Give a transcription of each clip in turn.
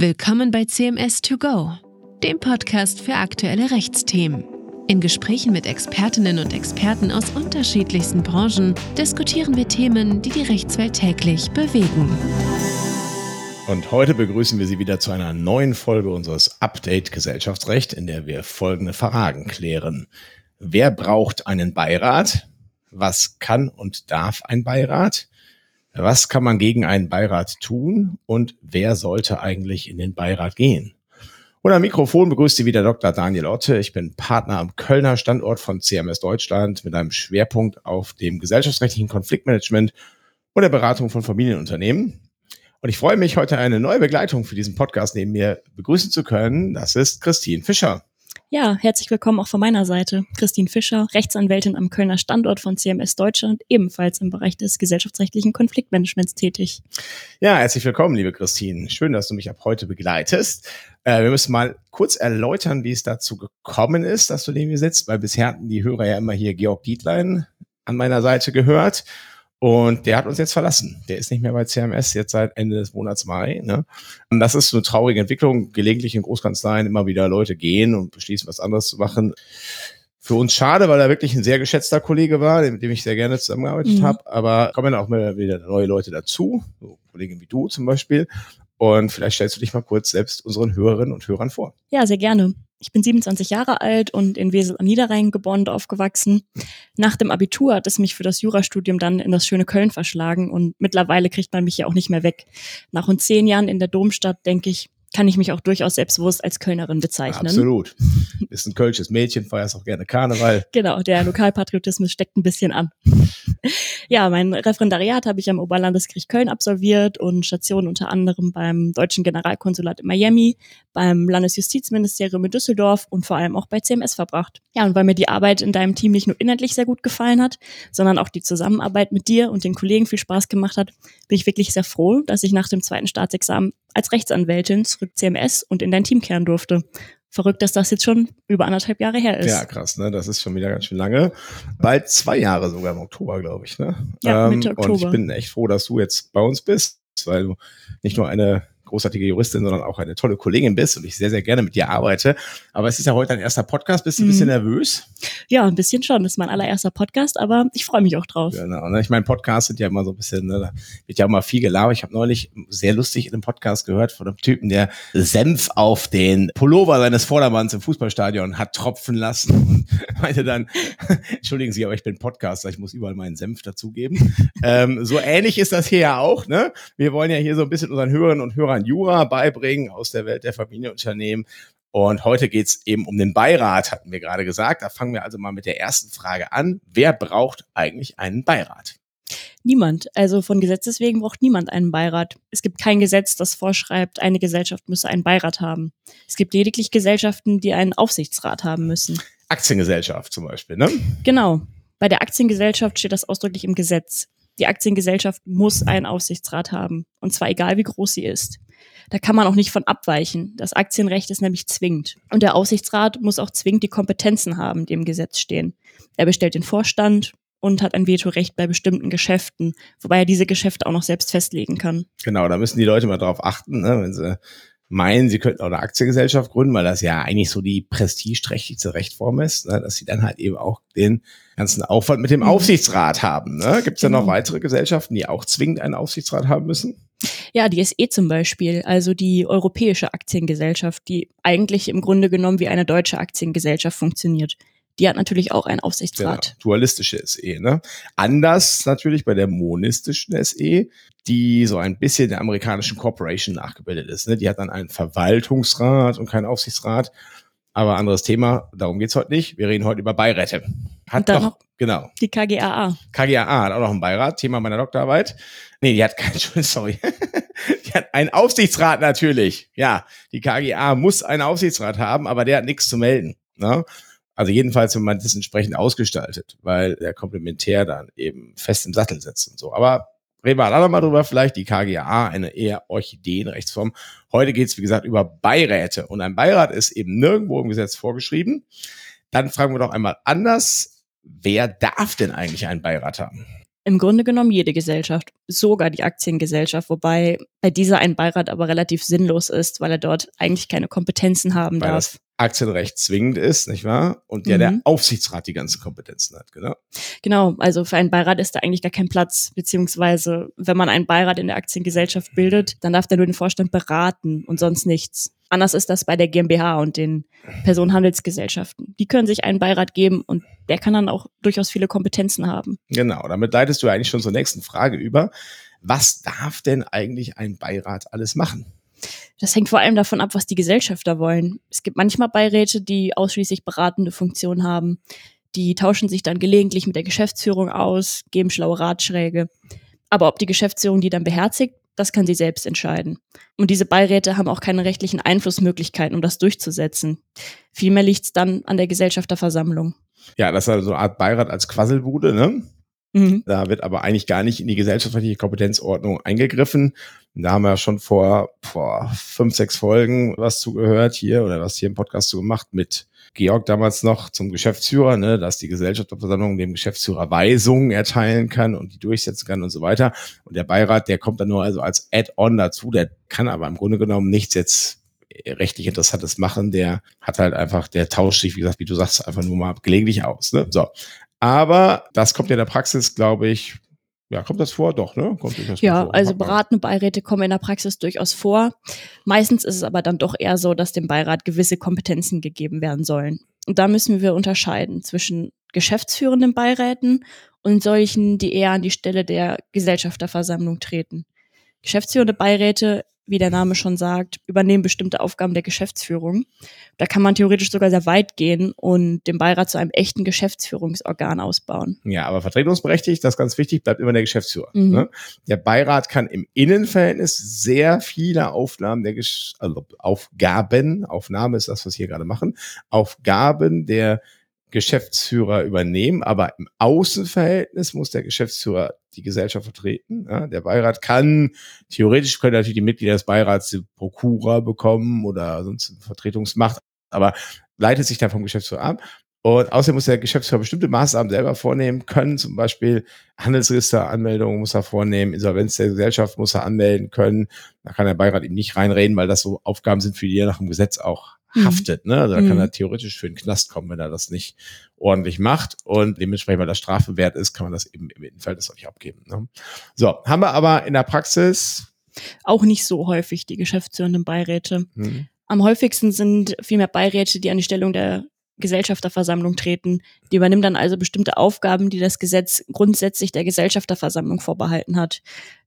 Willkommen bei CMS 2 Go, dem Podcast für aktuelle Rechtsthemen. In Gesprächen mit Expertinnen und Experten aus unterschiedlichsten Branchen diskutieren wir Themen, die die Rechtswelt täglich bewegen. Und heute begrüßen wir Sie wieder zu einer neuen Folge unseres Update Gesellschaftsrecht, in der wir folgende Fragen klären. Wer braucht einen Beirat? Was kann und darf ein Beirat? Was kann man gegen einen Beirat tun und wer sollte eigentlich in den Beirat gehen? Und am Mikrofon begrüßt Sie wieder Dr. Daniel Otte. Ich bin Partner am Kölner Standort von CMS Deutschland mit einem Schwerpunkt auf dem gesellschaftsrechtlichen Konfliktmanagement und der Beratung von Familienunternehmen. Und ich freue mich, heute eine neue Begleitung für diesen Podcast neben mir begrüßen zu können. Das ist Christine Fischer. Ja, herzlich willkommen auch von meiner Seite. Christine Fischer, Rechtsanwältin am Kölner Standort von CMS Deutschland, ebenfalls im Bereich des gesellschaftsrechtlichen Konfliktmanagements tätig. Ja, herzlich willkommen, liebe Christine. Schön, dass du mich ab heute begleitest. Äh, wir müssen mal kurz erläutern, wie es dazu gekommen ist, dass du neben mir sitzt, weil bisher hatten die Hörer ja immer hier Georg Dietlein an meiner Seite gehört. Und der hat uns jetzt verlassen. Der ist nicht mehr bei CMS, jetzt seit Ende des Monats Mai. Ne? Und das ist eine traurige Entwicklung. Gelegentlich in Großkanzleien immer wieder Leute gehen und beschließen, was anderes zu machen. Für uns schade, weil er wirklich ein sehr geschätzter Kollege war, mit dem ich sehr gerne zusammengearbeitet mhm. habe. Aber kommen auch wieder neue Leute dazu, so Kollegen wie du zum Beispiel. Und vielleicht stellst du dich mal kurz selbst unseren Hörerinnen und Hörern vor. Ja, sehr gerne. Ich bin 27 Jahre alt und in Wesel am Niederrhein geboren und aufgewachsen. Nach dem Abitur hat es mich für das Jurastudium dann in das schöne Köln verschlagen und mittlerweile kriegt man mich ja auch nicht mehr weg. Nach rund zehn Jahren in der Domstadt denke ich, kann ich mich auch durchaus selbstbewusst als Kölnerin bezeichnen. Absolut. Ist ein kölsches Mädchen, feierst auch gerne Karneval. Genau, der Lokalpatriotismus steckt ein bisschen an. ja, mein Referendariat habe ich am Oberlandesgericht Köln absolviert und Stationen unter anderem beim Deutschen Generalkonsulat in Miami, beim Landesjustizministerium in Düsseldorf und vor allem auch bei CMS verbracht. Ja, und weil mir die Arbeit in deinem Team nicht nur inhaltlich sehr gut gefallen hat, sondern auch die Zusammenarbeit mit dir und den Kollegen viel Spaß gemacht hat, bin ich wirklich sehr froh, dass ich nach dem zweiten Staatsexamen als Rechtsanwältin zurück CMS und in dein Team kehren durfte. Verrückt, dass das jetzt schon über anderthalb Jahre her ist. Ja, krass, ne? Das ist schon wieder ganz schön lange. Bald zwei Jahre sogar im Oktober, glaube ich, ne? Ja, Mitte Oktober. Ähm, und ich bin echt froh, dass du jetzt bei uns bist, weil du nicht nur eine großartige Juristin, sondern auch eine tolle Kollegin bist und ich sehr, sehr gerne mit dir arbeite. Aber es ist ja heute dein erster Podcast. Bist du ein bisschen mhm. nervös? Ja, ein bisschen schon. Das ist mein allererster Podcast, aber ich freue mich auch drauf. Genau. Ne? Ich meine, Podcasts sind ja immer so ein bisschen, ne, da wird ja immer viel gelabert. Ich habe neulich sehr lustig in einem Podcast gehört von einem Typen, der Senf auf den Pullover seines Vordermanns im Fußballstadion hat tropfen lassen und meinte dann, entschuldigen Sie, aber ich bin Podcaster, ich muss überall meinen Senf dazugeben. ähm, so ähnlich ist das hier ja auch. Ne? Wir wollen ja hier so ein bisschen unseren Hörern und Hörern Jura beibringen aus der Welt der Familienunternehmen. Und heute geht es eben um den Beirat, hatten wir gerade gesagt. Da fangen wir also mal mit der ersten Frage an. Wer braucht eigentlich einen Beirat? Niemand. Also von Gesetzes wegen braucht niemand einen Beirat. Es gibt kein Gesetz, das vorschreibt, eine Gesellschaft müsse einen Beirat haben. Es gibt lediglich Gesellschaften, die einen Aufsichtsrat haben müssen. Aktiengesellschaft zum Beispiel, ne? Genau. Bei der Aktiengesellschaft steht das ausdrücklich im Gesetz. Die Aktiengesellschaft muss einen Aufsichtsrat haben. Und zwar egal, wie groß sie ist. Da kann man auch nicht von abweichen. Das Aktienrecht ist nämlich zwingend. Und der Aufsichtsrat muss auch zwingend die Kompetenzen haben, die im Gesetz stehen. Er bestellt den Vorstand und hat ein Vetorecht bei bestimmten Geschäften, wobei er diese Geschäfte auch noch selbst festlegen kann. Genau, da müssen die Leute mal drauf achten, ne, wenn sie meinen, sie könnten auch eine Aktiengesellschaft gründen, weil das ja eigentlich so die prestigeträchtigste Rechtform ist, ne, dass sie dann halt eben auch den ganzen Aufwand mit dem mhm. Aufsichtsrat haben. Ne? Gibt es genau. da noch genau. weitere Gesellschaften, die auch zwingend einen Aufsichtsrat haben müssen? Ja, die SE zum Beispiel, also die Europäische Aktiengesellschaft, die eigentlich im Grunde genommen wie eine deutsche Aktiengesellschaft funktioniert die hat natürlich auch einen Aufsichtsrat. Genau, dualistische SE, ne? Anders natürlich bei der monistischen SE, die so ein bisschen der amerikanischen Corporation nachgebildet ist. Ne? Die hat dann einen Verwaltungsrat und keinen Aufsichtsrat. Aber anderes Thema, darum geht's heute nicht. Wir reden heute über Beiräte. Hat doch, noch genau. Die KGAA. KGAA hat auch noch einen Beirat, Thema meiner Doktorarbeit. Nee, die hat keinen, sorry. die hat einen Aufsichtsrat natürlich. Ja, die KGA muss einen Aufsichtsrat haben, aber der hat nichts zu melden. Ne? Also jedenfalls, wenn man das entsprechend ausgestaltet, weil der Komplementär dann eben fest im Sattel sitzt und so. Aber reden wir alle mal drüber, vielleicht die KGA, eine eher Orchideenrechtsform. Heute geht es, wie gesagt, über Beiräte. Und ein Beirat ist eben nirgendwo im Gesetz vorgeschrieben. Dann fragen wir doch einmal anders, wer darf denn eigentlich einen Beirat haben? Im Grunde genommen jede Gesellschaft, sogar die Aktiengesellschaft, wobei bei dieser ein Beirat aber relativ sinnlos ist, weil er dort eigentlich keine Kompetenzen haben Weil darf. das Aktienrecht zwingend ist, nicht wahr? Und der, der Mhm. Aufsichtsrat die ganzen Kompetenzen hat, genau. Genau, also für einen Beirat ist da eigentlich gar kein Platz, beziehungsweise wenn man einen Beirat in der Aktiengesellschaft bildet, dann darf der nur den Vorstand beraten und sonst nichts. Anders ist das bei der GmbH und den Personenhandelsgesellschaften. Die können sich einen Beirat geben und der kann dann auch durchaus viele Kompetenzen haben. Genau, damit leitest du eigentlich schon zur nächsten Frage über. Was darf denn eigentlich ein Beirat alles machen? Das hängt vor allem davon ab, was die Gesellschafter wollen. Es gibt manchmal Beiräte, die ausschließlich beratende Funktion haben. Die tauschen sich dann gelegentlich mit der Geschäftsführung aus, geben schlaue Ratschläge. Aber ob die Geschäftsführung die dann beherzigt, das kann sie selbst entscheiden. Und diese Beiräte haben auch keine rechtlichen Einflussmöglichkeiten, um das durchzusetzen. Vielmehr liegt es dann an der Gesellschafterversammlung. Ja, das ist also eine Art Beirat als Quasselbude, ne? Mhm. Da wird aber eigentlich gar nicht in die gesellschaftliche Kompetenzordnung eingegriffen. Da haben wir ja schon vor, vor fünf, sechs Folgen was zugehört hier oder was hier im Podcast zu gemacht mit Georg damals noch zum Geschäftsführer, ne, dass die Gesellschafterversammlung dem Geschäftsführer Weisungen erteilen kann und die durchsetzen kann und so weiter. Und der Beirat, der kommt dann nur also als Add-on dazu, der kann aber im Grunde genommen nichts jetzt rechtlich Interessantes machen. Der hat halt einfach, der tauscht sich, wie gesagt, wie du sagst, einfach nur mal gelegentlich aus. Ne? So. Aber das kommt ja in der Praxis, glaube ich, ja, kommt das vor? Doch, ne? Kommt durchaus Ja, vor. also beratende Beiräte kommen in der Praxis durchaus vor. Meistens ist es aber dann doch eher so, dass dem Beirat gewisse Kompetenzen gegeben werden sollen. Und da müssen wir unterscheiden zwischen geschäftsführenden Beiräten und solchen, die eher an die Stelle der Gesellschafterversammlung treten. Geschäftsführende Beiräte, wie der Name schon sagt, übernehmen bestimmte Aufgaben der Geschäftsführung. Da kann man theoretisch sogar sehr weit gehen und den Beirat zu einem echten Geschäftsführungsorgan ausbauen. Ja, aber vertretungsberechtigt, das ist ganz wichtig, bleibt immer der Geschäftsführer. Mhm. Ne? Der Beirat kann im Innenverhältnis sehr viele Aufnahmen der Gesch also Aufgaben, Aufnahme ist das, was wir hier gerade machen, Aufgaben der Geschäftsführer übernehmen, aber im Außenverhältnis muss der Geschäftsführer die Gesellschaft vertreten. Ja? Der Beirat kann, theoretisch können natürlich die Mitglieder des Beirats die Prokura bekommen oder sonst Vertretungsmacht, aber leitet sich dann vom Geschäftsführer ab. Und außerdem muss der Geschäftsführer bestimmte Maßnahmen selber vornehmen können, zum Beispiel Handelsregisteranmeldungen muss er vornehmen, Insolvenz der Gesellschaft muss er anmelden können. Da kann der Beirat ihm nicht reinreden, weil das so Aufgaben sind, für die er nach dem Gesetz auch Mhm. haftet. Ne? Also da kann Mhm. er theoretisch für den Knast kommen, wenn er das nicht ordentlich macht. Und dementsprechend, weil das Strafe wert ist, kann man das eben im Innenverhältnis auch nicht abgeben. Ne? So, haben wir aber in der Praxis. Auch nicht so häufig die geschäftsführenden Beiräte. Hm, Am häufigsten sind vielmehr Beiräte, die an die Stellung der Gesellschafterversammlung treten. Die übernehmen dann also bestimmte Aufgaben, die das Gesetz grundsätzlich der Gesellschafterversammlung vorbehalten hat.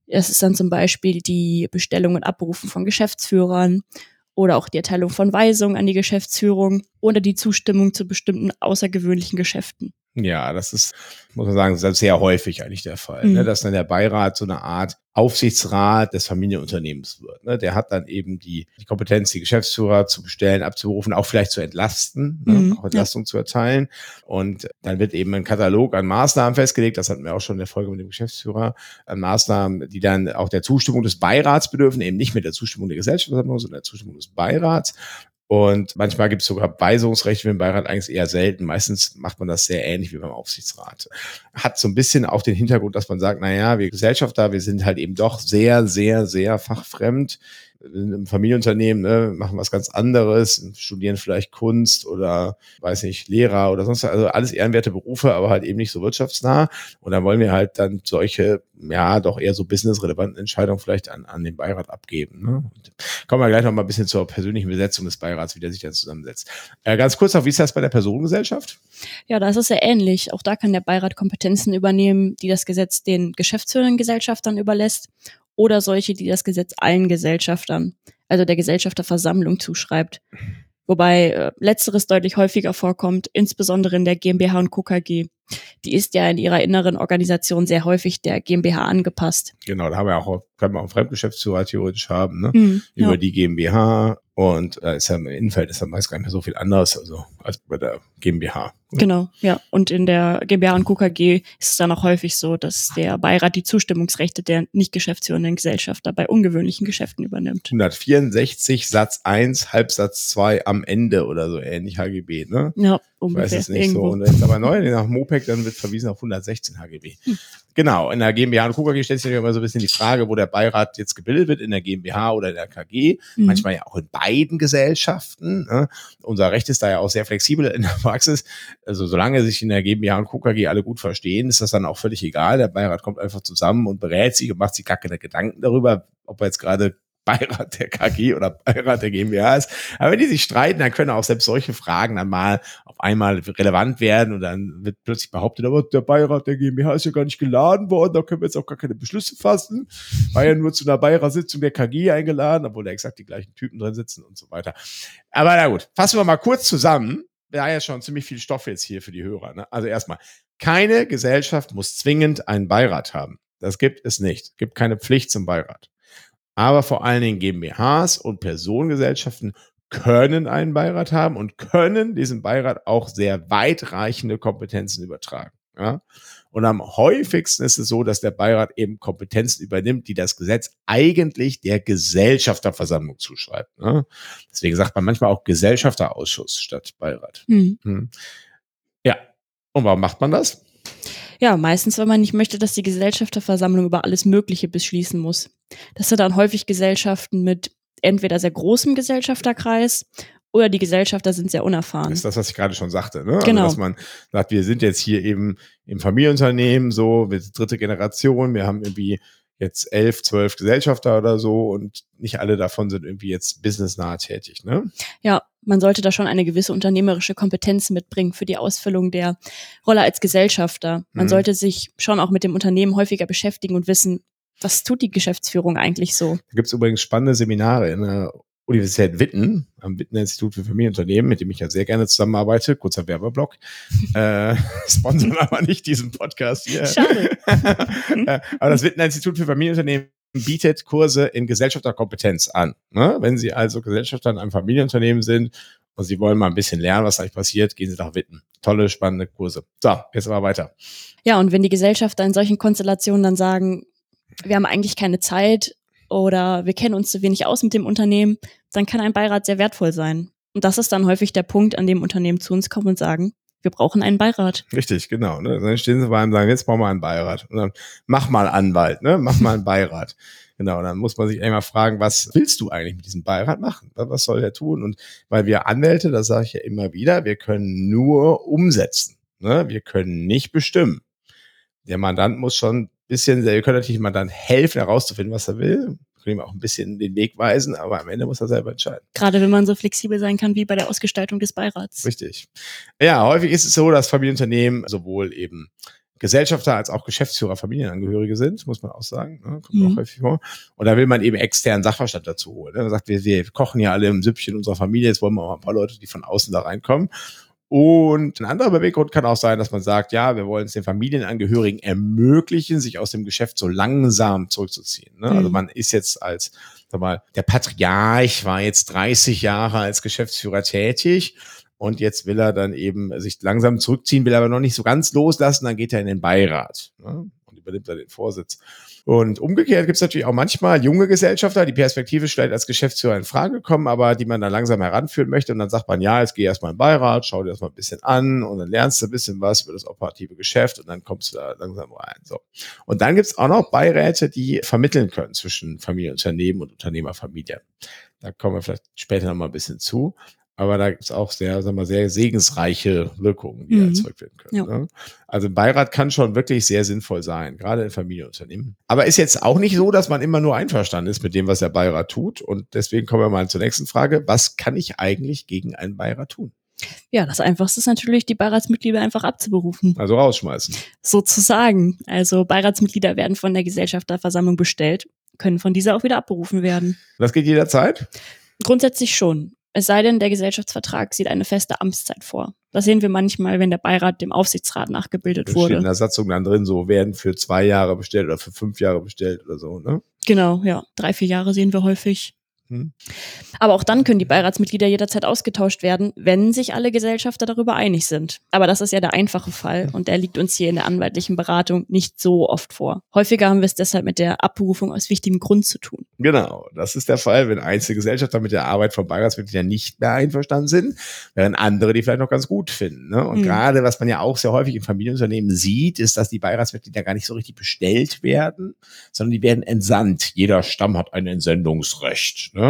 Das ist dann zum Beispiel die Bestellung und Abberufen von Geschäftsführern oder auch die Erteilung von Weisungen an die Geschäftsführung oder die Zustimmung zu bestimmten außergewöhnlichen Geschäften. Ja, das ist, muss man sagen, sehr- häufig eigentlich der Fall, Mhm. ne? dass dann der Beirat so eine Art Aufsichtsrat des Familienunternehmens wird. Ne? Der hat dann eben die, die Kompetenz, die Geschäftsführer zu bestellen, abzuberufen, auch vielleicht zu entlasten, ne? Mhm, auch Entlastung zu erteilen. Und dann wird eben ein Katalog an Maßnahmen festgelegt, das hatten wir auch schon in der Folge mit dem Geschäftsführer, an Maßnahmen, die dann auch der Zustimmung des Beirats bedürfen, eben nicht mit der Zustimmung der Gesellschaftsversammlung, sondern der Zustimmung des Beirats. Und manchmal gibt es sogar Weisungsrechte für den Beirat, eigentlich eher selten. Meistens macht man das sehr ähnlich wie beim Aufsichtsrat. Hat so ein bisschen auch den Hintergrund, dass man sagt, na ja, wir Gesellschafter, wir sind halt eben doch sehr, sehr, sehr fachfremd. Im Familienunternehmen ne, machen was ganz anderes, studieren vielleicht Kunst oder weiß nicht, Lehrer oder sonst. Also alles ehrenwerte Berufe, aber halt eben nicht so wirtschaftsnah. Und dann wollen wir halt dann solche, ja, doch eher so businessrelevanten Entscheidungen vielleicht an, an den Beirat abgeben. Ne? Und kommen wir gleich noch mal ein bisschen zur persönlichen Besetzung des Beirats, wie der sich dann zusammensetzt. Äh, ganz kurz noch, wie ist das bei der Personengesellschaft? Ja, da ist sehr ähnlich. Auch da kann der Beirat Kompetenzen übernehmen, die das Gesetz den geschäftsführenden Gesellschaftern überlässt oder solche, die das Gesetz allen Gesellschaftern, also der Gesellschafterversammlung zuschreibt. Wobei äh, letzteres deutlich häufiger vorkommt, insbesondere in der GmbH und Co. Die ist ja in ihrer inneren Organisation sehr häufig der GmbH angepasst. Genau, da haben wir auch, können wir auch einen Fremdgeschäftsführer theoretisch haben, ne? Mhm, über ja. die GmbH und da ist ja im Innenfeld ist ja meist gar nicht mehr so viel anders, also als bei der GmbH. Genau, ja. Und in der GmbH und KKG ist es dann auch häufig so, dass der Beirat die Zustimmungsrechte der nicht geschäftsführenden Gesellschafter bei ungewöhnlichen Geschäften übernimmt. 164 Satz 1, Halbsatz 2 am Ende oder so ähnlich HGB, ne? Ja, Ich ungefähr. weiß es nicht irgendwo. so. Und jetzt aber neu nach Mopec, dann wird verwiesen auf 116 HGB. Hm. Genau, in der GmbH und KKG stellt sich immer so ein bisschen die Frage, wo der Beirat jetzt gebildet wird, in der GmbH oder in der KG. Mhm. Manchmal ja auch in beiden Gesellschaften. Ne? Unser Recht ist da ja auch sehr flexibel in der Praxis. Also solange sich in der GmbH und KKG alle gut verstehen, ist das dann auch völlig egal. Der Beirat kommt einfach zusammen und berät sich und macht sich gar keine Gedanken darüber, ob er jetzt gerade Beirat der KG oder Beirat der GmbH ist. Aber wenn die sich streiten, dann können auch selbst solche Fragen dann mal auf einmal relevant werden und dann wird plötzlich behauptet, aber der Beirat der GmbH ist ja gar nicht geladen worden, da können wir jetzt auch gar keine Beschlüsse fassen. War ja nur zu einer Beiratssitzung der KG eingeladen, obwohl da exakt die gleichen Typen drin sitzen und so weiter. Aber na gut, fassen wir mal kurz zusammen. Haben ja schon ziemlich viel Stoff jetzt hier für die Hörer. Ne? Also erstmal, keine Gesellschaft muss zwingend einen Beirat haben. Das gibt es nicht. Es gibt keine Pflicht zum Beirat. Aber vor allen Dingen GmbHs und Personengesellschaften können einen Beirat haben und können diesem Beirat auch sehr weitreichende Kompetenzen übertragen. Ja? Und am häufigsten ist es so, dass der Beirat eben Kompetenzen übernimmt, die das Gesetz eigentlich der Gesellschafterversammlung zuschreibt. Ne? Deswegen sagt man manchmal auch Gesellschafterausschuss statt Beirat. Mhm. Hm. Ja. Und warum macht man das? Ja, meistens, wenn man nicht möchte, dass die Gesellschafterversammlung über alles Mögliche beschließen muss. Das sind dann häufig Gesellschaften mit entweder sehr großem Gesellschafterkreis oder die Gesellschafter sind sehr unerfahren. Das ist das, was ich gerade schon sagte. Ne? Genau. Also, dass man sagt, wir sind jetzt hier eben im Familienunternehmen, so, wir sind dritte Generation, wir haben irgendwie jetzt elf, zwölf Gesellschafter oder so und nicht alle davon sind irgendwie jetzt businessnah tätig. Ne? Ja, man sollte da schon eine gewisse unternehmerische Kompetenz mitbringen für die Ausfüllung der Rolle als Gesellschafter. Man Mhm. sollte sich schon auch mit dem Unternehmen häufiger beschäftigen und wissen, was tut die Geschäftsführung eigentlich so? Da gibt es übrigens spannende Seminare in der Universität Witten, am Witten Institut für Familienunternehmen, mit dem ich ja sehr gerne zusammenarbeite. Kurzer Werbeblock. äh, sponsern aber nicht diesen Podcast hier. Schade. Äh, aber das Witten Institut für Familienunternehmen bietet Kurse in Gesellschafterkompetenz an. Ne? Wenn Sie also Gesellschafter in einem Familienunternehmen sind und Sie wollen mal ein bisschen lernen, was eigentlich passiert, gehen Sie nach Witten. Tolle, spannende Kurse. So, jetzt aber weiter. Ja, und wenn die Gesellschafter in solchen Konstellationen dann sagen, wir haben eigentlich keine Zeit oder wir kennen uns zu wenig aus mit dem Unternehmen, dann kann ein Beirat sehr wertvoll sein. Und das ist dann häufig der Punkt, an dem Unternehmen zu uns kommen und sagen, wir brauchen einen Beirat. Richtig, genau. Ne? Dann stehen sie bei einem und sagen, jetzt brauchen wir einen Beirat. Und dann mach mal Anwalt, ne? mach mal einen Beirat. Genau, dann muss man sich einmal fragen, was willst du eigentlich mit diesem Beirat machen? Was was soll der tun? Und weil wir Anwälte, das sage ich ja immer wieder, wir können nur umsetzen. Ne? Wir können nicht bestimmen. Der Mandant muss schon ein bisschen, wir können natürlich dem Mandant helfen, herauszufinden, was er will. Wir können ihm auch ein bisschen den Weg weisen, aber am Ende muss er selber entscheiden. Gerade wenn man so flexibel sein kann wie bei der Ausgestaltung des Beirats. Richtig. Ja, häufig ist es so, dass Familienunternehmen sowohl eben Gesellschafter als auch Geschäftsführer Familienangehörige sind, muss man auch sagen. Ne? Kommt Mhm. auch häufig vor. Und da will man eben externen Sachverstand dazu holen. Ne? Man sagt, wir, wir kochen ja alle im Süppchen unserer Familie, jetzt wollen wir auch ein paar Leute, die von außen da reinkommen. Und ein anderer Beweggrund kann auch sein, dass man sagt, ja, wir wollen es den Familienangehörigen ermöglichen, sich aus dem Geschäft so langsam zurückzuziehen. Ne? Also Mhm. man ist jetzt als, sag mal, der Patriarch war jetzt 30 Jahre als Geschäftsführer tätig und jetzt will er dann eben sich langsam zurückziehen, will aber noch nicht so ganz loslassen, dann geht er in den Beirat ne? Übernimmt dann den Vorsitz. Und umgekehrt gibt es natürlich auch manchmal junge Gesellschafter, die perspektivisch vielleicht als Geschäftsführer in Frage kommen, aber die man dann langsam heranführen möchte. Und dann sagt man, ja, jetzt geh erstmal in den Beirat, schau dir das mal ein bisschen an und dann lernst du ein bisschen was über das operative Geschäft und dann kommst du da langsam rein. So. Und dann gibt's auch noch Beiräte, die vermitteln können zwischen Familienunternehmen und Unternehmerfamilie. Da kommen wir vielleicht später noch mal ein bisschen zu. Aber da gibt's auch sehr, sagen wir, sehr segensreiche Wirkungen, die Mhm. erzeugt werden können. Ja. Ne? Also ein Beirat kann schon wirklich sehr sinnvoll sein, gerade in Familienunternehmen. Aber ist jetzt auch nicht so, dass man immer nur einverstanden ist mit dem, was der Beirat tut. Und deswegen kommen wir mal zur nächsten Frage. Was kann ich eigentlich gegen einen Beirat tun? Ja, das Einfachste ist natürlich, die Beiratsmitglieder einfach abzuberufen. Also rausschmeißen. Sozusagen. Also Beiratsmitglieder werden von der Gesellschafterversammlung bestellt, können von dieser auch wieder abberufen werden. Das geht jederzeit. Grundsätzlich schon. Es sei denn, der Gesellschaftsvertrag sieht eine feste Amtszeit vor. Das sehen wir manchmal, wenn der Beirat dem Aufsichtsrat nachgebildet Da steht in wurde. der Satzung dann drin, so werden für zwei Jahre bestellt oder für fünf Jahre bestellt oder so. Ne? Genau, ja. Drei, vier Jahre sehen wir häufig. Hm. Aber auch dann können die Beiratsmitglieder jederzeit ausgetauscht werden, wenn sich alle Gesellschafter darüber einig sind. Aber das ist ja der einfache Fall und der liegt uns hier in der anwaltlichen Beratung nicht so oft vor. Häufiger haben wir es deshalb mit der Abberufung aus wichtigem Grund zu tun. Genau, das ist der Fall, wenn einzelne Gesellschafter mit der Arbeit von Beiratsmitgliedern nicht mehr einverstanden sind, während andere die vielleicht noch ganz gut finden. Ne? Und mhm. gerade, was man ja auch sehr häufig in Familienunternehmen sieht, ist, dass die Beiratsmitglieder gar nicht so richtig bestellt werden, sondern die werden entsandt. Jeder Stamm hat ein Entsendungsrecht. Ne?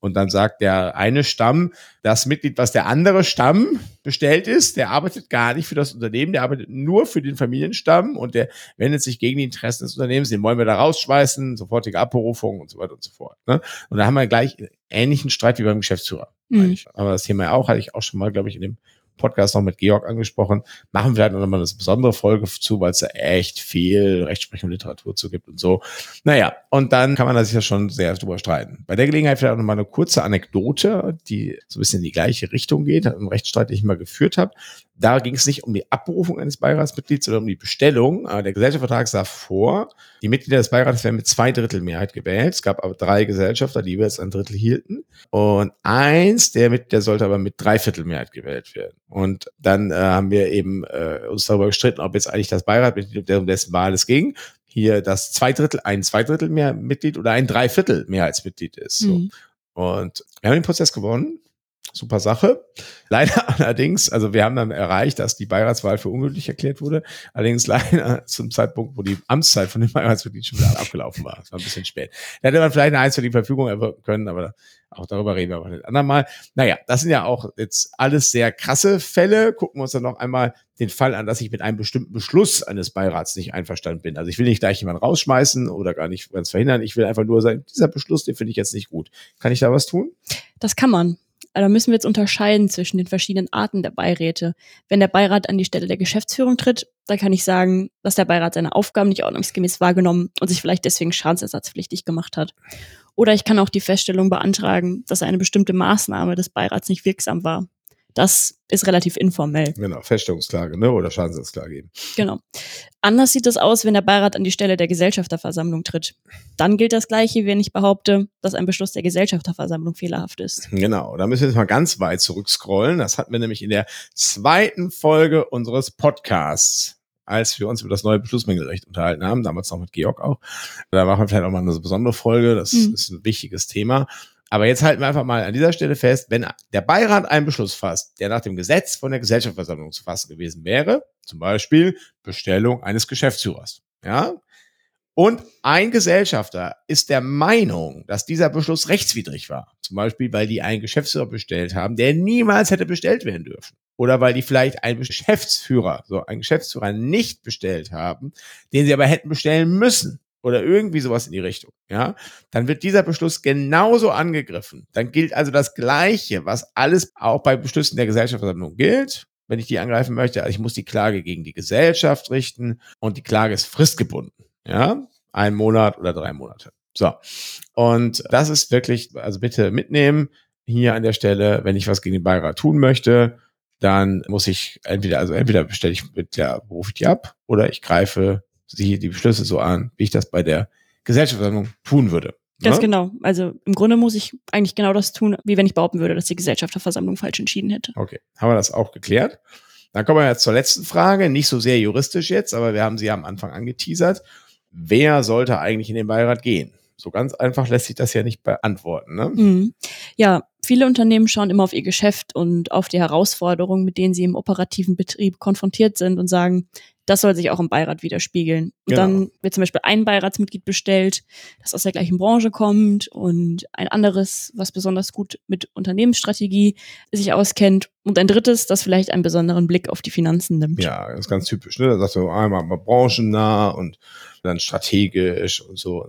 Und dann sagt der eine Stamm, das Mitglied, was der andere Stamm bestellt ist, der arbeitet gar nicht für das Unternehmen, der arbeitet nur für den Familienstamm und der wendet sich gegen die Interessen des Unternehmens, den wollen wir da rausschmeißen, sofortige Abberufung und so weiter und so fort. Ne? Und da haben wir gleich ähnlichen Streit wie beim Geschäftsführer. Mhm. Aber das Thema auch, hatte ich auch schon mal, glaube ich, in dem Podcast noch mit Georg angesprochen. Machen wir halt noch mal eine besondere Folge zu, weil es da echt viel Rechtsprechung Literatur zu gibt und so. Naja, und dann kann man da sich ja schon sehr drüber streiten. Bei der Gelegenheit vielleicht auch noch mal eine kurze Anekdote, die so ein bisschen in die gleiche Richtung geht, im Rechtsstreit, den ich mal geführt habe. Da ging es nicht um die Abberufung eines Beiratsmitglieds, sondern um die Bestellung. Der Gesellschaftsvertrag sah vor, die Mitglieder des Beirats werden mit zwei Drittel Mehrheit gewählt. Es gab aber drei Gesellschafter, die jeweils ein Drittel hielten. Und eins der Mitglieder sollte aber mit drei Viertel Mehrheit gewählt werden. Und dann äh, haben wir eben äh, uns darüber gestritten, ob jetzt eigentlich das Beirat, um dessen Wahl es ging, hier das zwei Drittel, ein zwei Drittel mehr Mitglied oder ein Dreiviertel Mehrheitsmitglied ist. So. Mhm. Und wir haben den Prozess gewonnen super Sache. Leider allerdings, also wir haben dann erreicht, dass die Beiratswahl für ungültig erklärt wurde. Allerdings leider zum Zeitpunkt, wo die Amtszeit von dem Beiratsmitglied schon wieder abgelaufen war. Das war ein bisschen spät. Da hätte man vielleicht eine einstweilige Verfügung erwirken können, aber auch darüber reden wir aber ein andermal. Naja, das sind ja auch jetzt alles sehr krasse Fälle. Gucken wir uns dann noch einmal den Fall an, dass ich mit einem bestimmten Beschluss eines Beirats nicht einverstanden bin. Also ich will nicht gleich jemanden rausschmeißen oder gar nicht ganz verhindern. Ich will einfach nur sagen, dieser Beschluss, den finde ich jetzt nicht gut. Kann ich da was tun? Das kann man da müssen wir jetzt unterscheiden zwischen den verschiedenen Arten der Beiräte. Wenn der Beirat an die Stelle der Geschäftsführung tritt, dann kann ich sagen, dass der Beirat seine Aufgaben nicht ordnungsgemäß wahrgenommen und sich vielleicht deswegen schadensersatzpflichtig gemacht hat. Oder ich kann auch die Feststellung beantragen, dass eine bestimmte Maßnahme des Beirats nicht wirksam war. Das ist relativ informell. Genau, Feststellungsklage ne? oder Schadensersatzklage eben. Genau. Anders sieht es aus, wenn der Beirat an die Stelle der Gesellschafterversammlung tritt. Dann gilt das Gleiche, wenn ich behaupte, dass ein Beschluss der Gesellschafterversammlung fehlerhaft ist. Genau, da müssen wir jetzt mal ganz weit zurückscrollen. Das hatten wir nämlich in der zweiten Folge unseres Podcasts als wir uns über das neue Beschlussmängelrecht unterhalten haben, damals noch mit Georg auch. Da machen wir vielleicht auch mal eine besondere Folge, das mhm. ist ein wichtiges Thema. Aber jetzt halten wir einfach mal an dieser Stelle fest, wenn der Beirat einen Beschluss fasst, der nach dem Gesetz von der Gesellschaftsversammlung zu fassen gewesen wäre, zum Beispiel Bestellung eines Geschäftsführers, ja, und ein Gesellschafter ist der Meinung, dass dieser Beschluss rechtswidrig war, zum Beispiel weil die einen Geschäftsführer bestellt haben, der niemals hätte bestellt werden dürfen, oder weil die vielleicht einen Geschäftsführer, so einen Geschäftsführer nicht bestellt haben, den sie aber hätten bestellen müssen, oder irgendwie sowas in die Richtung, ja, dann wird dieser Beschluss genauso angegriffen. Dann gilt also das Gleiche, was alles auch bei Beschlüssen der Gesellschaftsversammlung gilt, wenn ich die angreifen möchte. Also ich muss die Klage gegen die Gesellschaft richten und die Klage ist fristgebunden, ja, ein Monat oder drei Monate. So. Und das ist wirklich, also bitte mitnehmen hier an der Stelle, wenn ich was gegen den Beirat tun möchte, dann muss ich entweder, also entweder bestelle ich mit der, rufe ich die ab oder ich greife sie die Beschlüsse so an, wie ich das bei der Gesellschaftsversammlung tun würde. Ganz ne? genau. Also im Grunde muss ich eigentlich genau das tun, wie wenn ich behaupten würde, dass die Gesellschafterversammlung falsch entschieden hätte. Okay, haben wir das auch geklärt. Dann kommen wir jetzt zur letzten Frage, nicht so sehr juristisch jetzt, aber wir haben sie ja am Anfang angeteasert. Wer sollte eigentlich in den Beirat gehen? So ganz einfach lässt sich das ja nicht beantworten. Ne? Mhm. Ja, viele Unternehmen schauen immer auf ihr Geschäft und auf die Herausforderungen, mit denen sie im operativen Betrieb konfrontiert sind und sagen, das soll sich auch im Beirat widerspiegeln. Und genau. dann wird zum Beispiel ein Beiratsmitglied bestellt, das aus der gleichen Branche kommt und ein anderes, was besonders gut mit Unternehmensstrategie sich auskennt und ein drittes, das vielleicht einen besonderen Blick auf die Finanzen nimmt. Ja, das ist ganz typisch. Ne? Da sagst du einmal mal branchennah und dann strategisch und so.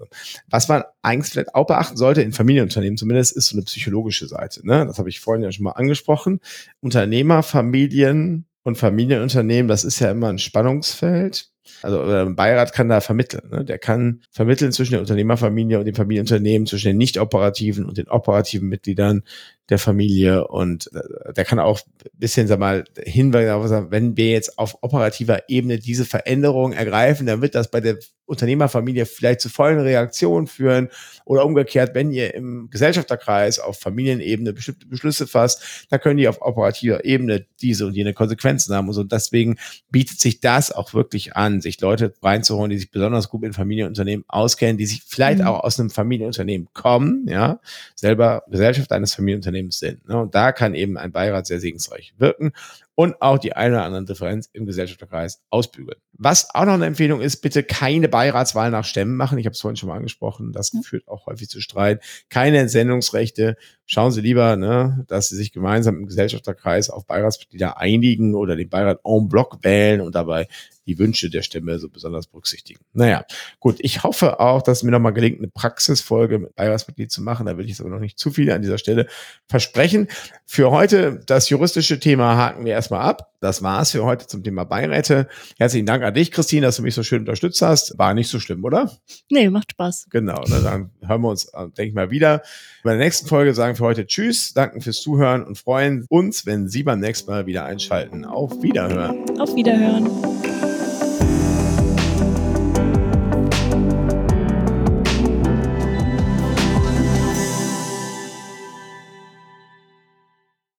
Was man eigentlich vielleicht auch beachten sollte in Familienunternehmen zumindest, ist so eine psychologische Seite. Ne? Das habe ich vorhin ja schon mal angesprochen. Unternehmerfamilien und Familienunternehmen, das ist ja immer ein Spannungsfeld. Also ein Beirat kann da vermitteln. Ne? Der kann vermitteln zwischen der Unternehmerfamilie und dem Familienunternehmen, zwischen den nicht operativen und den operativen Mitgliedern der Familie und äh, der kann auch ein bisschen, sag mal, hinweisen, wenn wir jetzt auf operativer Ebene diese Veränderungen ergreifen, dann wird das bei der Unternehmerfamilie vielleicht zu vollen Reaktionen führen oder umgekehrt, wenn ihr im Gesellschafterkreis auf Familienebene bestimmte Beschlüsse fasst, dann können die auf operativer Ebene diese und jene Konsequenzen haben und so. Deswegen bietet sich das auch wirklich an, sich Leute reinzuholen, die sich besonders gut mit Familienunternehmen auskennen, die sich vielleicht mhm. auch aus einem Familienunternehmen kommen, ja, selber Gesellschaft eines Familienunternehmens sind. Ne? Und da kann eben ein Beirat sehr segensreich wirken und auch die eine oder andere Differenz im Gesellschafterkreis ausbügeln. Was auch noch eine Empfehlung ist, bitte keine Beiratswahl nach Stämmen machen. Ich habe es vorhin schon mal angesprochen, das führt auch häufig zu Streit. Keine Entsendungsrechte. Schauen Sie lieber, ne, dass Sie sich gemeinsam im Gesellschafterkreis auf Beiratsmitglieder einigen oder den Beirat en bloc wählen und dabei die Wünsche der Stämme so besonders berücksichtigen. Naja, gut, ich hoffe auch, dass mir nochmal gelingt, eine Praxisfolge mit Beiratsmitglied zu machen. Da will ich jetzt aber noch nicht zu viel an dieser Stelle versprechen. Für heute das juristische Thema haken wir erstmal ab. Das war's für heute zum Thema Beiräte. Herzlichen Dank an dich, Christine, dass du mich so schön unterstützt hast. War nicht so schlimm, oder? Nee, macht Spaß. Genau, dann hören wir uns, äh, denke ich mal, wieder. Bei der nächsten Folge sagen für heute Tschüss, danken fürs Zuhören und freuen uns, wenn Sie beim nächsten Mal wieder einschalten. Auf Wiederhören. Auf Wiederhören.